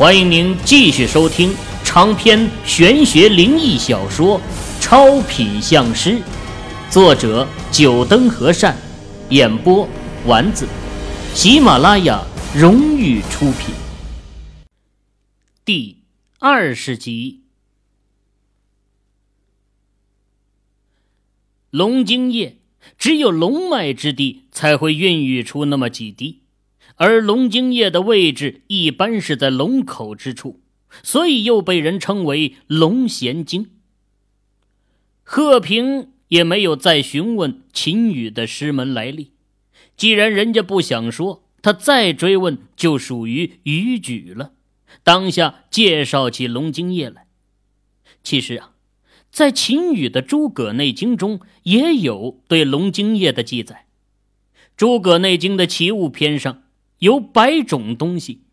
欢迎您继续收听长篇玄学灵异小说《超品相师》，作者：九灯和善，演播：丸子，喜马拉雅荣誉出品。第二十集，龙精液只有龙脉之地才会孕育出那么几滴。而龙精液的位置一般是在龙口之处，所以又被人称为龙涎精。贺平也没有再询问秦羽的师门来历，既然人家不想说，他再追问就属于逾矩了。当下介绍起龙精液来。其实啊，在秦羽的《诸葛内经》中也有对龙精液的记载，《诸葛内经》的奇物篇上。有百种东西，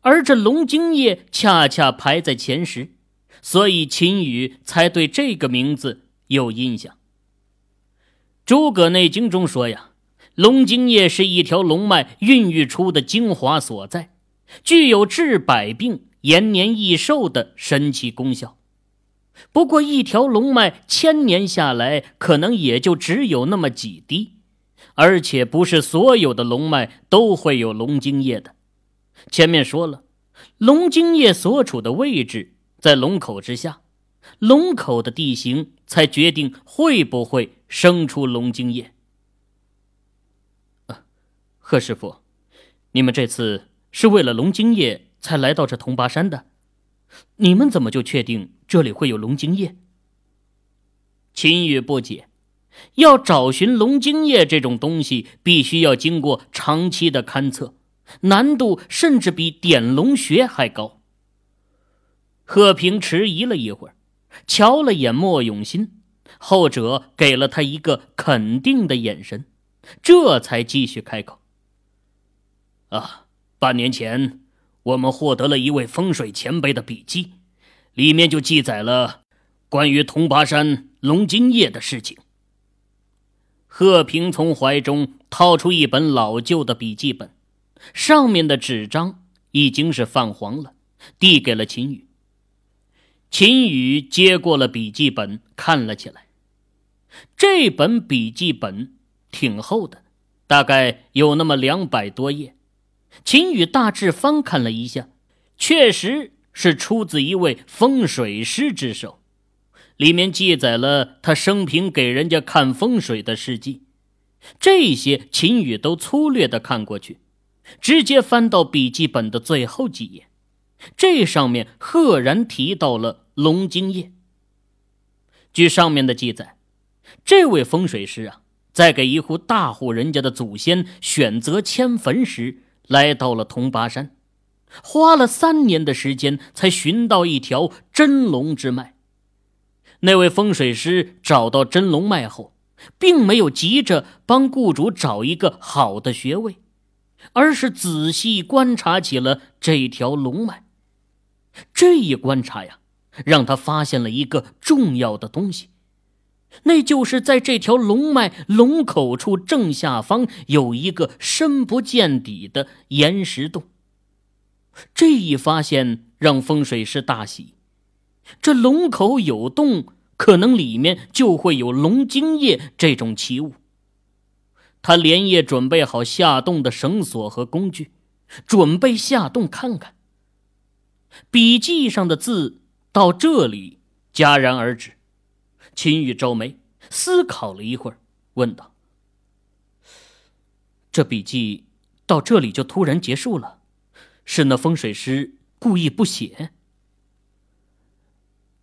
而这龙精液恰恰排在前十，所以秦羽才对这个名字有印象。诸葛内经中说呀，龙精液是一条龙脉孕育出的精华所在，具有治百病、延年益寿的神奇功效。不过，一条龙脉千年下来，可能也就只有那么几滴。而且不是所有的龙脉都会有龙精液的。前面说了，龙精液所处的位置在龙口之下，龙口的地形才决定会不会生出龙精液。贺师傅，你们这次是为了龙精液才来到这铜拔山的，你们怎么就确定这里会有龙精液？秦羽不解。要找寻龙精液这种东西，必须要经过长期的勘测，难度甚至比点龙穴还高。贺平迟疑了一会儿，瞧了眼莫永新，后者给了他一个肯定的眼神，这才继续开口：“啊，半年前我们获得了一位风水前辈的笔记，里面就记载了关于铜拔山龙精液的事情。”贺平从怀中掏出一本老旧的笔记本，上面的纸张已经是泛黄了，递给了秦宇。秦宇接过了笔记本，看了起来。这本笔记本挺厚的，大概有那么两百多页。秦宇大致翻看了一下，确实是出自一位风水师之手。里面记载了他生平给人家看风水的事迹，这些秦宇都粗略的看过去，直接翻到笔记本的最后几页，这上面赫然提到了龙精液。据上面的记载，这位风水师啊，在给一户大户人家的祖先选择迁坟时，来到了铜拔山，花了三年的时间才寻到一条真龙之脉。那位风水师找到真龙脉后，并没有急着帮雇主找一个好的穴位，而是仔细观察起了这条龙脉。这一观察呀，让他发现了一个重要的东西，那就是在这条龙脉龙口处正下方有一个深不见底的岩石洞。这一发现让风水师大喜。这龙口有洞，可能里面就会有龙精液这种奇物。他连夜准备好下洞的绳索和工具，准备下洞看看。笔记上的字到这里戛然而止。秦羽皱眉，思考了一会儿，问道：“这笔记到这里就突然结束了，是那风水师故意不写？”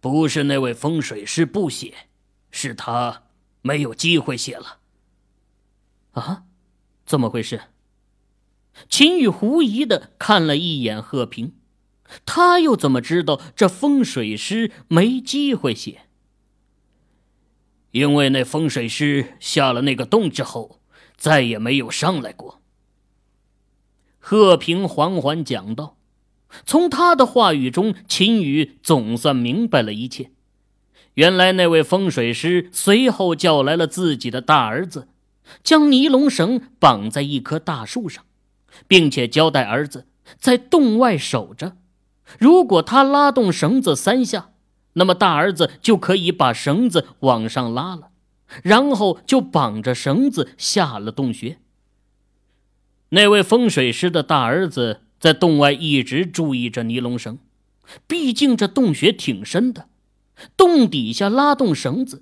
不是那位风水师不写，是他没有机会写了。啊，怎么回事？秦羽狐疑的看了一眼贺平，他又怎么知道这风水师没机会写？因为那风水师下了那个洞之后，再也没有上来过。贺平缓缓讲道。从他的话语中，秦宇总算明白了一切。原来那位风水师随后叫来了自己的大儿子，将尼龙绳绑在一棵大树上，并且交代儿子在洞外守着。如果他拉动绳子三下，那么大儿子就可以把绳子往上拉了，然后就绑着绳子下了洞穴。那位风水师的大儿子在洞外一直注意着尼龙绳，毕竟这洞穴挺深的，洞底下拉动绳子，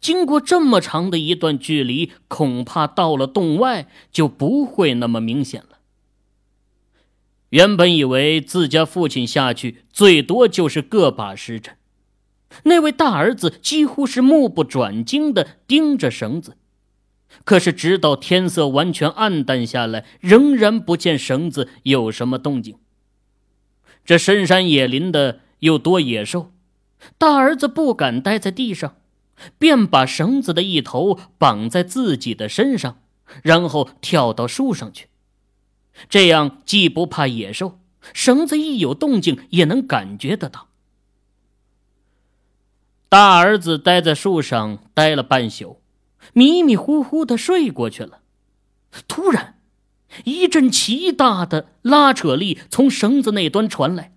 经过这么长的一段距离，恐怕到了洞外就不会那么明显了。原本以为自家父亲下去最多就是个把时辰，那位大儿子几乎是目不转睛的盯着绳子。可是，直到天色完全暗淡下来，仍然不见绳子有什么动静。这深山野林的又多野兽，大儿子不敢待在地上，便把绳子的一头绑在自己的身上，然后跳到树上去。这样既不怕野兽，绳子一有动静也能感觉得到。大儿子待在树上待了半宿。迷迷糊糊的睡过去了，突然，一阵奇大的拉扯力从绳子那端传来，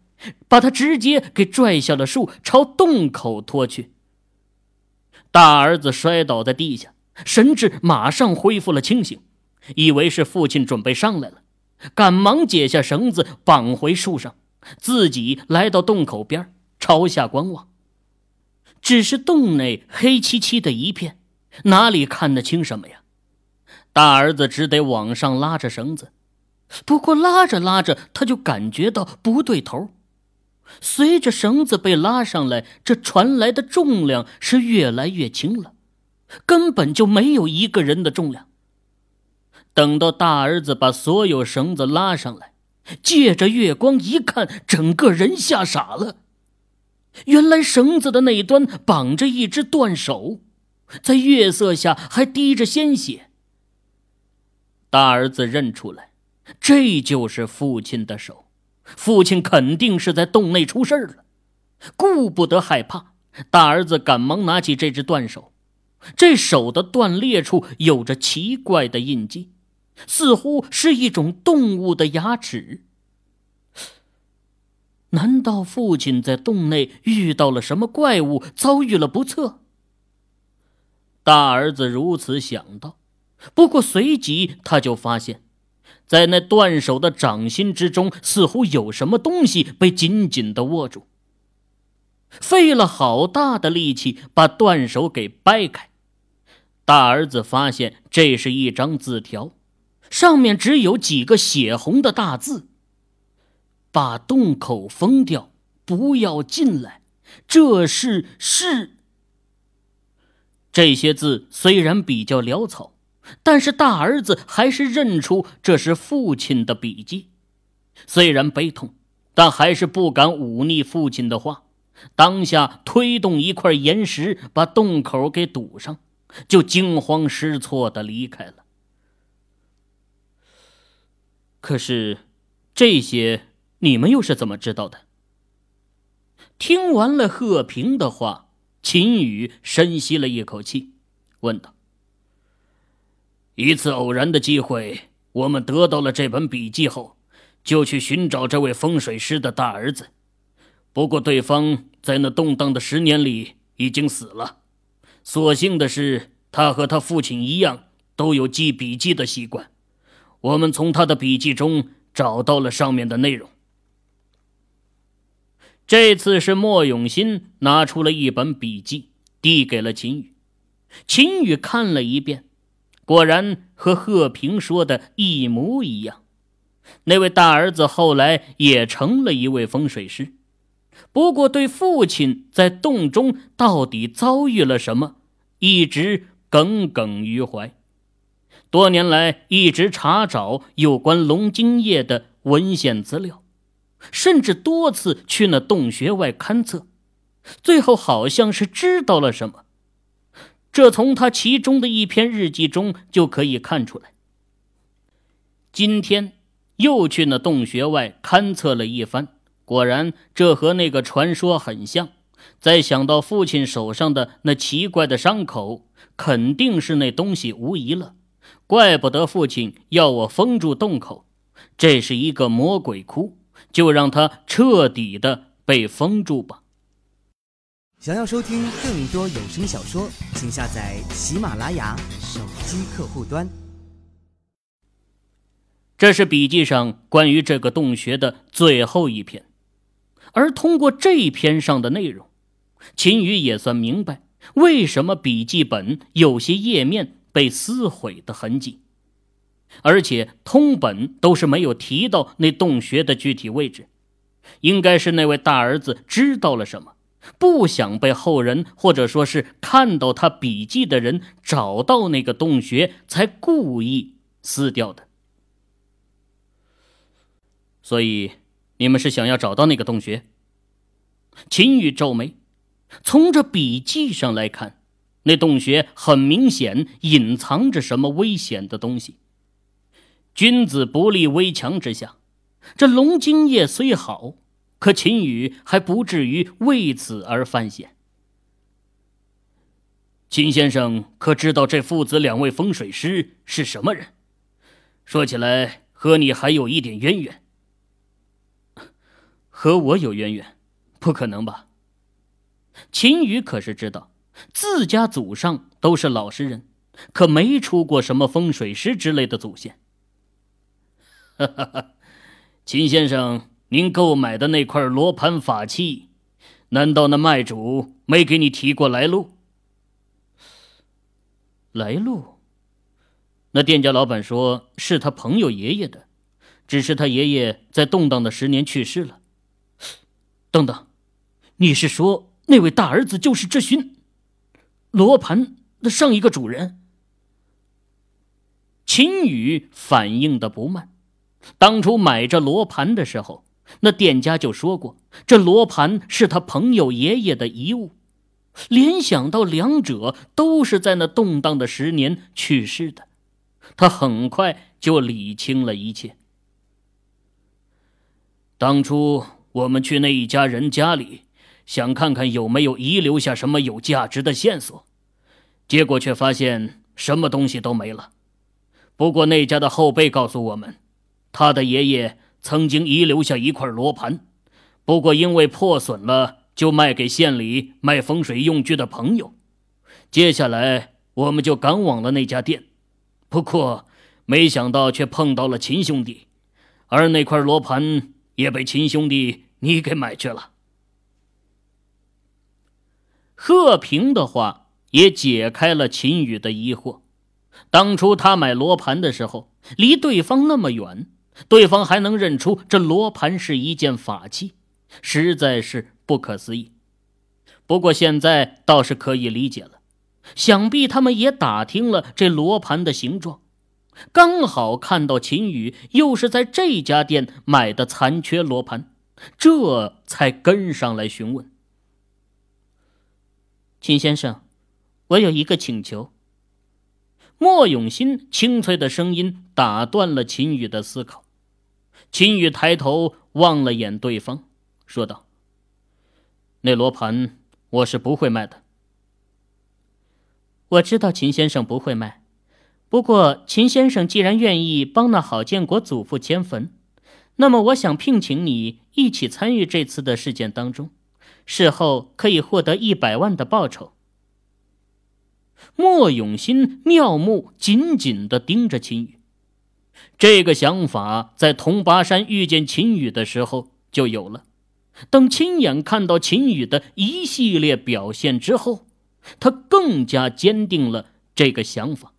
把他直接给拽下了树，朝洞口拖去。大儿子摔倒在地下，神智马上恢复了清醒，以为是父亲准备上来了，赶忙解下绳子绑回树上，自己来到洞口边，朝下观望。只是洞内黑漆漆的一片。哪里看得清什么呀？大儿子只得往上拉着绳子，不过拉着拉着，他就感觉到不对头。随着绳子被拉上来，这传来的重量是越来越轻了，根本就没有一个人的重量。等到大儿子把所有绳子拉上来，借着月光一看，整个人吓傻了。原来绳子的那端绑着一只断手。在月色下还滴着鲜血。大儿子认出来，这就是父亲的手，父亲肯定是在洞内出事了。顾不得害怕，大儿子赶忙拿起这只断手，这手的断裂处有着奇怪的印记，似乎是一种动物的牙齿。难道父亲在洞内遇到了什么怪物，遭遇了不测？大儿子如此想到，不过随即他就发现，在那断手的掌心之中，似乎有什么东西被紧紧的握住。费了好大的力气把断手给掰开，大儿子发现这是一张字条，上面只有几个血红的大字：“把洞口封掉，不要进来。”这是是。这些字虽然比较潦草，但是大儿子还是认出这是父亲的笔迹。虽然悲痛，但还是不敢忤逆父亲的话，当下推动一块岩石把洞口给堵上，就惊慌失措的离开了。可是，这些你们又是怎么知道的？听完了贺平的话。秦宇深吸了一口气，问道：“一次偶然的机会，我们得到了这本笔记后，就去寻找这位风水师的大儿子。不过，对方在那动荡的十年里已经死了。所幸的是，他和他父亲一样，都有记笔记的习惯。我们从他的笔记中找到了上面的内容。”这次是莫永新拿出了一本笔记，递给了秦宇。秦宇看了一遍，果然和贺平说的一模一样。那位大儿子后来也成了一位风水师，不过对父亲在洞中到底遭遇了什么，一直耿耿于怀。多年来一直查找有关龙精液的文献资料。甚至多次去那洞穴外勘测，最后好像是知道了什么。这从他其中的一篇日记中就可以看出来。今天又去那洞穴外勘测了一番，果然这和那个传说很像。再想到父亲手上的那奇怪的伤口，肯定是那东西无疑了。怪不得父亲要我封住洞口，这是一个魔鬼窟。就让它彻底的被封住吧。想要收听更多有声小说，请下载喜马拉雅手机客户端。这是笔记上关于这个洞穴的最后一篇，而通过这篇上的内容，秦宇也算明白为什么笔记本有些页面被撕毁的痕迹，而且通本都是没有提到那洞穴的具体位置，应该是那位大儿子知道了什么，不想被后人或者说是看到他笔记的人找到那个洞穴，才故意撕掉的。所以，你们是想要找到那个洞穴？秦宇皱眉，从这笔记上来看，那洞穴很明显隐藏着什么危险的东西。君子不立危墙之下，这龙精液虽好，可秦宇还不至于为此而犯险。秦先生可知道这父子两位风水师是什么人？说起来，和你还有一点渊源。和我有渊源，不可能吧？秦宇可是知道，自家祖上都是老实人，可没出过什么风水师之类的祖先。哈哈哈，秦先生，您购买的那块罗盘法器，难道那卖主没给你提过来路？来路？那店家老板说是他朋友爷爷的，只是他爷爷在动荡的十年去世了。等等，你是说那位大儿子就是这寻罗盘的上一个主人？秦宇反应的不慢，当初买这罗盘的时候，那店家就说过，这罗盘是他朋友爷爷的遗物。联想到两者都是在那动荡的十年去世的，他很快就理清了一切。当初。我们去那一家人家里，想看看有没有遗留下什么有价值的线索，结果却发现什么东西都没了。不过那家的后辈告诉我们，他的爷爷曾经遗留下一块罗盘，不过因为破损了，就卖给县里卖风水用具的朋友。接下来我们就赶往了那家店，不过没想到却碰到了秦兄弟，而那块罗盘也被秦兄弟。你给买去了。贺平的话也解开了秦宇的疑惑。当初他买罗盘的时候，离对方那么远，对方还能认出这罗盘是一件法器，实在是不可思议。不过现在倒是可以理解了，想必他们也打听了这罗盘的形状，刚好看到秦宇又是在这家店买的残缺罗盘。这才跟上来询问，秦先生，我有一个请求。莫永新清脆的声音打断了秦宇的思考。秦宇抬头望了眼对方，说道：“那罗盘我是不会卖的。我知道秦先生不会卖，不过秦先生既然愿意帮那郝建国祖父迁坟。”那么，我想聘请你一起参与这次的事件当中，事后可以获得一百万的报酬。莫永新妙目紧紧的盯着秦宇，这个想法在铜拔山遇见秦宇的时候就有了。等亲眼看到秦宇的一系列表现之后，他更加坚定了这个想法。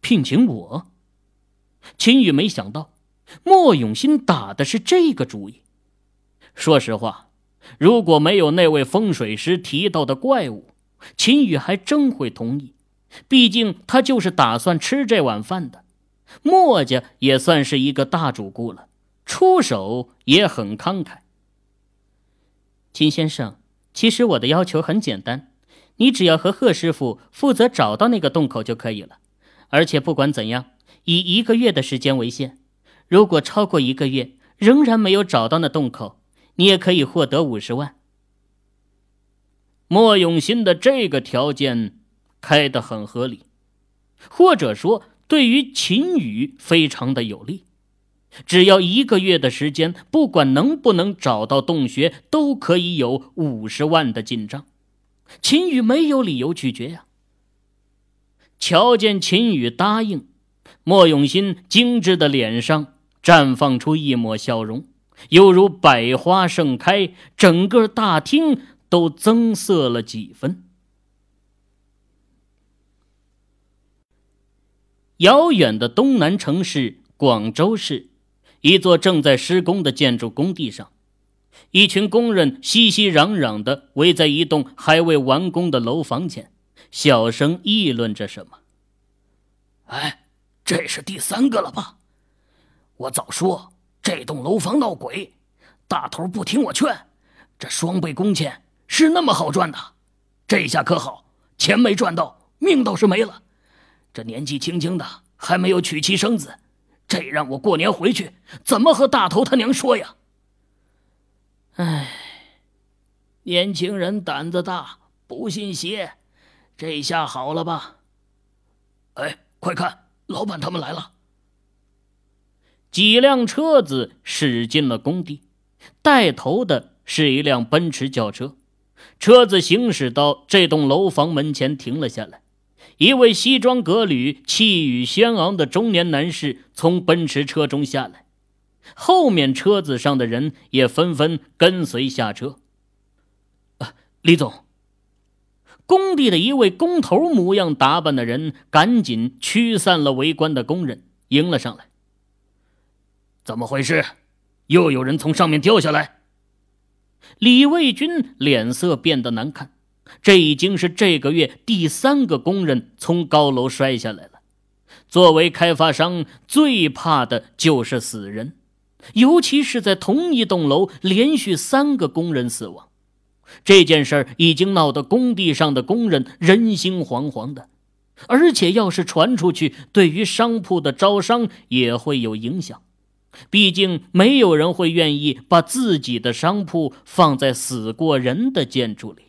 聘请我。秦宇没想到，莫永新打的是这个主意。说实话，如果没有那位风水师提到的怪物，秦宇还真会同意。毕竟他就是打算吃这碗饭的，莫家也算是一个大主顾了，出手也很慷慨。秦先生，其实我的要求很简单，你只要和贺师傅负责找到那个洞口就可以了，而且不管怎样。以一个月的时间为限，如果超过一个月仍然没有找到那洞口，你也可以获得五十万。莫永新的这个条件开得很合理，或者说对于秦宇非常的有利。只要一个月的时间，不管能不能找到洞穴，都可以有五十万的进账。秦宇没有理由拒绝呀。瞧见秦宇答应，莫永新精致的脸上绽放出一抹笑容，犹如百花盛开，整个大厅都增色了几分。遥远的东南城市广州市。一座正在施工的建筑工地上，一群工人熙熙攘攘的围在一栋还未完工的楼房前，小声议论着什么。哎，这是第三个了吧？我早说这栋楼房闹鬼，大头不听我劝。这双倍工钱是那么好赚的，这下可好，钱没赚到，命倒是没了。这年纪轻轻的，还没有娶妻生子。这让我过年回去怎么和大头他娘说呀？唉，年轻人胆子大，不信邪，这下好了吧？哎，快看，老板他们来了。几辆车子驶进了工地，带头的是一辆奔驰轿车，车子行驶到这栋楼房门前停了下来。一位西装革履、气宇轩昂的中年男士从奔驰车中下来，后面车子上的人也纷纷跟随下车。啊，李总！工地的一位工头模样打扮的人赶紧驱散了围观的工人，迎了上来。怎么回事？又有人从上面掉下来？李卫军脸色变得难看。这已经是这个月第三个工人从高楼摔下来了。作为开发商，最怕的就是死人，尤其是在同一栋楼连续三个工人死亡。这件事儿已经闹得工地上的工人人心惶惶的，而且要是传出去，对于商铺的招商也会有影响。毕竟，没有人会愿意把自己的商铺放在死过人的建筑里。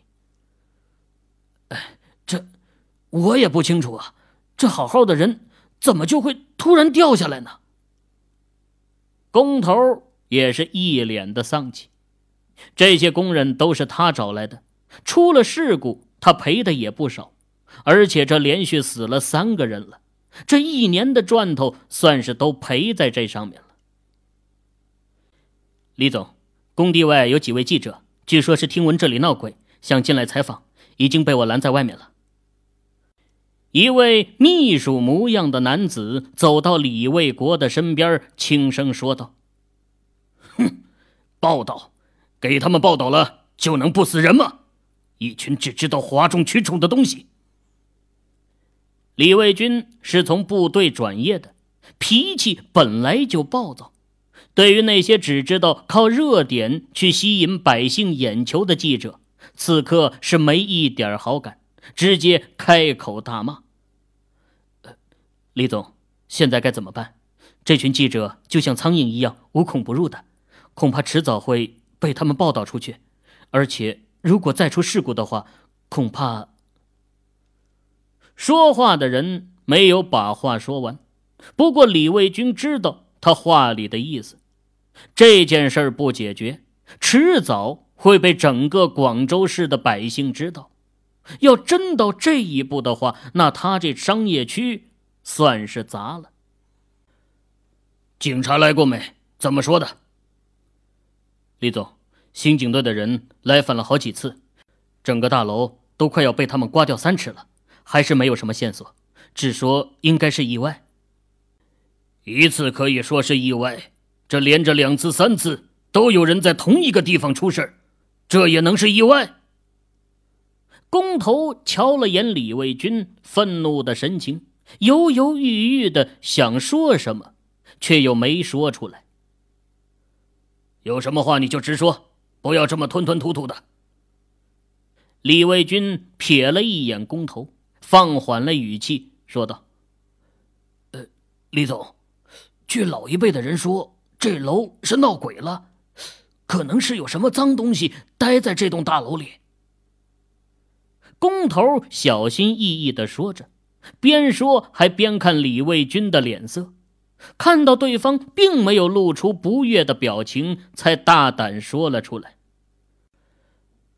这，我也不清楚啊。这好好的人，怎么就会突然掉下来呢？工头也是一脸的丧气。这些工人都是他找来的，出了事故，他赔的也不少。而且这连续死了三个人了，这一年的赚头算是都赔在这上面了。李总，工地外有几位记者，据说是听闻这里闹鬼，想进来采访，已经被我拦在外面了。一位秘书模样的男子走到李卫国的身边，轻声说道：“哼，报道，给他们报道了就能不死人吗？一群只知道哗众取宠的东西。”李卫军是从部队转业的，脾气本来就暴躁，对于那些只知道靠热点去吸引百姓眼球的记者，此刻是没一点好感。直接开口大骂：“李总，现在该怎么办？这群记者就像苍蝇一样无孔不入的，恐怕迟早会被他们报道出去。而且，如果再出事故的话，恐怕……”说话的人没有把话说完，不过李卫军知道他话里的意思：这件事不解决，迟早会被整个广州市的百姓知道。要真到这一步的话，那他这商业区算是砸了。警察来过没？怎么说的？李总，刑警队的人来访了好几次，整个大楼都快要被他们刮掉三尺了，还是没有什么线索，只说应该是意外。一次可以说是意外，这连着两次、三次都有人在同一个地方出事这也能是意外？工头瞧了眼李卫军愤怒的神情，犹犹豫豫的想说什么，却又没说出来。有什么话你就直说，不要这么吞吞吐吐的。李卫军瞥了一眼工头，放缓了语气说道：“呃，李总，据老一辈的人说，这楼是闹鬼了，可能是有什么脏东西待在这栋大楼里。”工头小心翼翼的说着，边说还边看李卫军的脸色。看到对方并没有露出不悦的表情，才大胆说了出来：“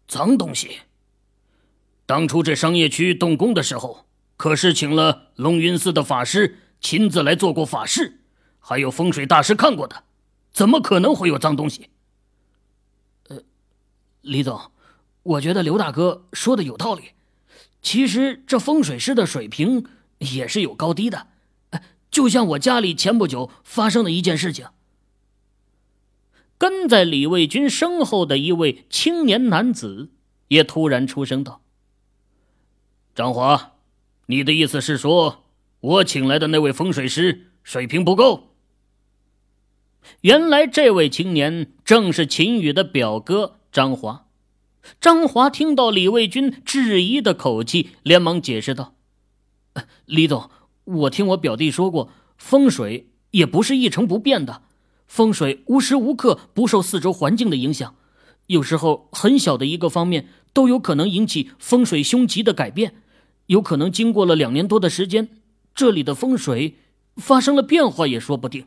脏东西。当初这商业区动工的时候，可是请了龙云寺的法师亲自来做过法事，还有风水大师看过的，怎么可能会有脏东西？”呃，李总，我觉得刘大哥说的有道理。其实这风水师的水平也是有高低的。就像我家里前不久发生的一件事情，跟在李卫军身后的一位青年男子也突然出声道：“张华，你的意思是说，我请来的那位风水师水平不够？”原来这位青年正是秦宇的表哥张华。张华听到李卫军质疑的口气，连忙解释道：“李总。”我听我表弟说过，风水也不是一成不变的，风水无时无刻不受四周环境的影响，有时候很小的一个方面都有可能引起风水凶吉的改变，有可能经过了两年多的时间，这里的风水发生了变化也说不定。